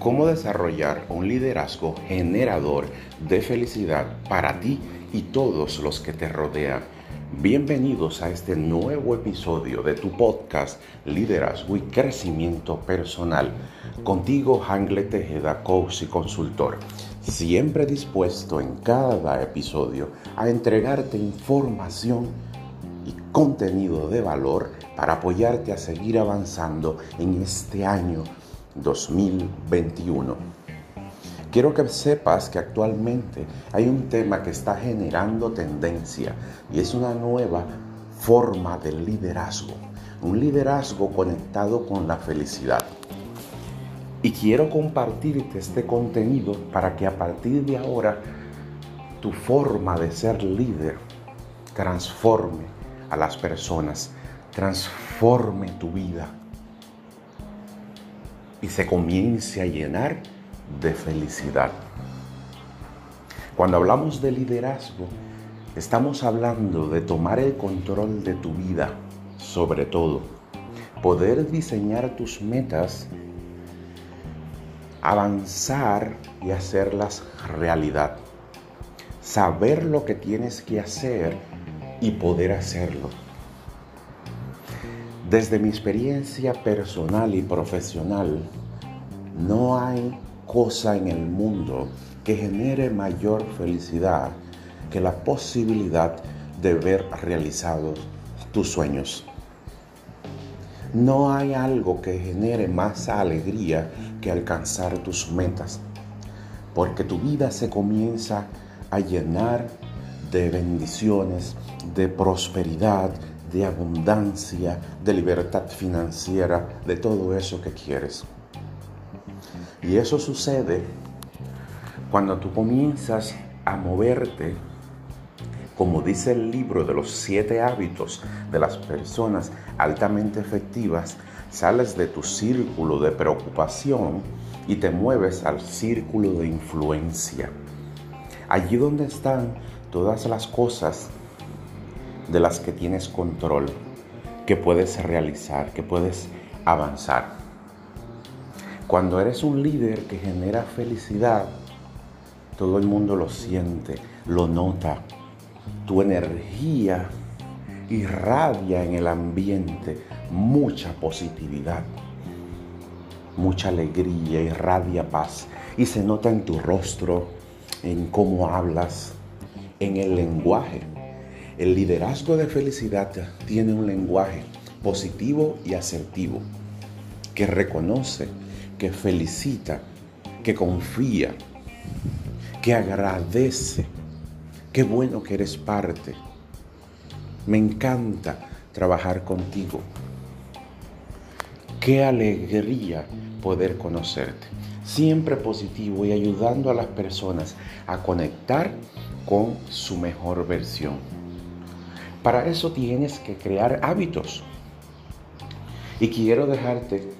cómo desarrollar un liderazgo generador de felicidad para ti y todos los que te rodean. Bienvenidos a este nuevo episodio de tu podcast Liderazgo y Crecimiento Personal. Contigo, Hangle Tejeda, coach y consultor. Siempre dispuesto en cada episodio a entregarte información y contenido de valor para apoyarte a seguir avanzando en este año 2021. Quiero que sepas que actualmente hay un tema que está generando tendencia y es una nueva forma de liderazgo, un liderazgo conectado con la felicidad. Y quiero compartirte este contenido para que a partir de ahora tu forma de ser líder transforme a las personas, transforme tu vida y se comience a llenar de felicidad. Cuando hablamos de liderazgo, estamos hablando de tomar el control de tu vida, sobre todo, poder diseñar tus metas, avanzar y hacerlas realidad, saber lo que tienes que hacer y poder hacerlo desde mi experiencia personal y profesional, no hay cosa en el mundo que genere mayor felicidad que la posibilidad de ver realizados tus sueños. No hay algo que genere más alegría que alcanzar tus metas, porque tu vida se comienza a llenar de bendiciones, de prosperidad, de abundancia, de libertad financiera, de todo eso que quieres. Y eso sucede cuando tú comienzas a moverte, como dice el libro de los siete hábitos de las personas altamente efectivas, sales de tu círculo de preocupación y te mueves al círculo de influencia. Allí donde están todas las cosas de las que tienes control, que puedes realizar, que puedes avanzar. Cuando eres un líder que genera felicidad, todo el mundo lo siente, lo nota. Tu energía irradia en el ambiente mucha positividad, mucha alegría, irradia paz. Y se nota en tu rostro, en cómo hablas, en el lenguaje. El liderazgo de felicidad tiene un lenguaje positivo y asertivo que reconoce, que felicita, que confía, que agradece. Qué bueno que eres parte. Me encanta trabajar contigo. Qué alegría poder conocerte. Siempre positivo y ayudando a las personas a conectar con su mejor versión. Para eso tienes que crear hábitos. Y quiero dejarte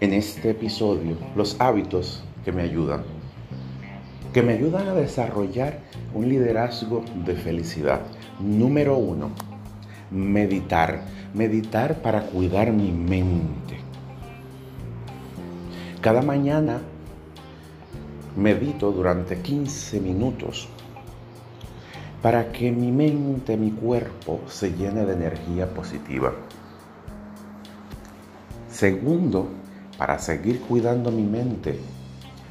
en este episodio los hábitos que me ayudan. Que me ayudan a desarrollar un liderazgo de felicidad. Número uno, meditar. Meditar para cuidar mi mente. Cada mañana medito durante 15 minutos para que mi mente, mi cuerpo se llene de energía positiva. Segundo, para seguir cuidando mi mente,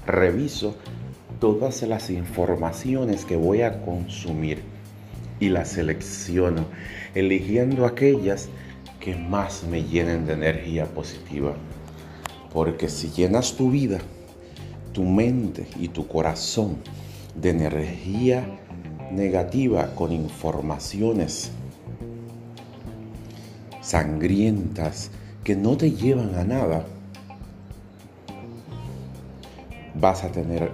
reviso todas las informaciones que voy a consumir y las selecciono, eligiendo aquellas que más me llenen de energía positiva. Porque si llenas tu vida, tu mente y tu corazón de energía negativa con informaciones sangrientas que no te llevan a nada, vas a tener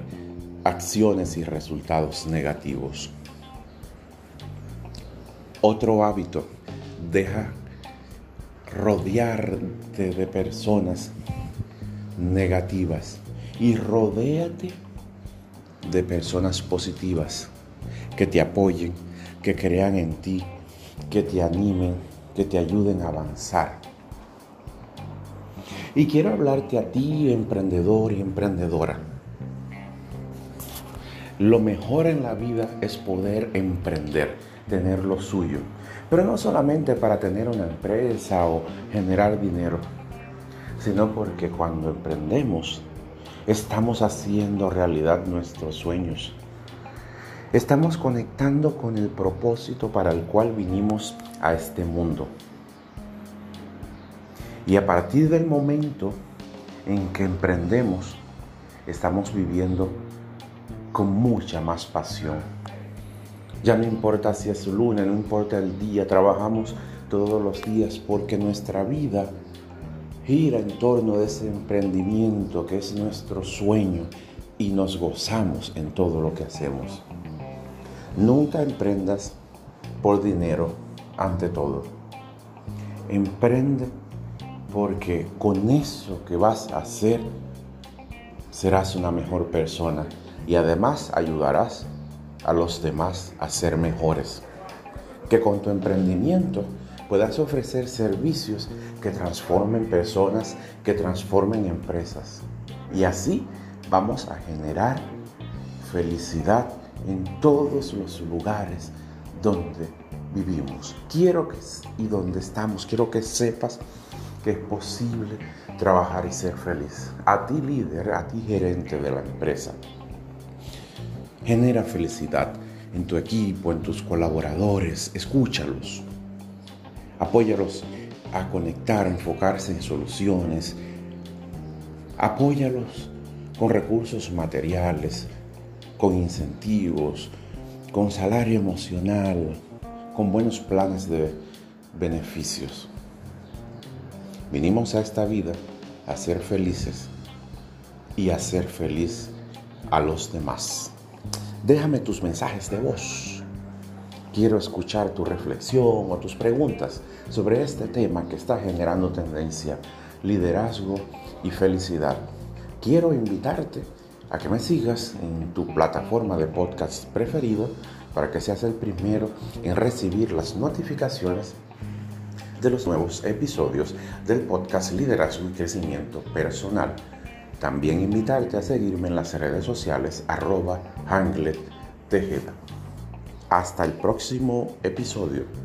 acciones y resultados negativos. Otro hábito, deja rodearte de personas negativas y rodéate de personas positivas que te apoyen, que crean en ti, que te animen, que te ayuden a avanzar. Y quiero hablarte a ti, emprendedor y emprendedora. Lo mejor en la vida es poder emprender, tener lo suyo. Pero no solamente para tener una empresa o generar dinero, sino porque cuando emprendemos estamos haciendo realidad nuestros sueños. Estamos conectando con el propósito para el cual vinimos a este mundo. Y a partir del momento en que emprendemos, estamos viviendo con mucha más pasión. Ya no importa si es lunes, no importa el día, trabajamos todos los días porque nuestra vida gira en torno de ese emprendimiento que es nuestro sueño y nos gozamos en todo lo que hacemos. Nunca emprendas por dinero ante todo. Emprende porque con eso que vas a hacer serás una mejor persona y además ayudarás a los demás a ser mejores. Que con tu emprendimiento puedas ofrecer servicios que transformen personas, que transformen empresas. Y así vamos a generar felicidad en todos los lugares donde vivimos. Quiero que y donde estamos, quiero que sepas que es posible trabajar y ser feliz. A ti líder, a ti gerente de la empresa. Genera felicidad en tu equipo, en tus colaboradores, escúchalos. Apóyalos a conectar, a enfocarse en soluciones. Apóyalos con recursos materiales, con incentivos, con salario emocional, con buenos planes de beneficios. Vinimos a esta vida a ser felices y a ser feliz a los demás. Déjame tus mensajes de voz. Quiero escuchar tu reflexión o tus preguntas sobre este tema que está generando tendencia, liderazgo y felicidad. Quiero invitarte a que me sigas en tu plataforma de podcast preferido para que seas el primero en recibir las notificaciones de los nuevos episodios del podcast Liderazgo y Crecimiento Personal. También invitarte a seguirme en las redes sociales arroba Hasta el próximo episodio.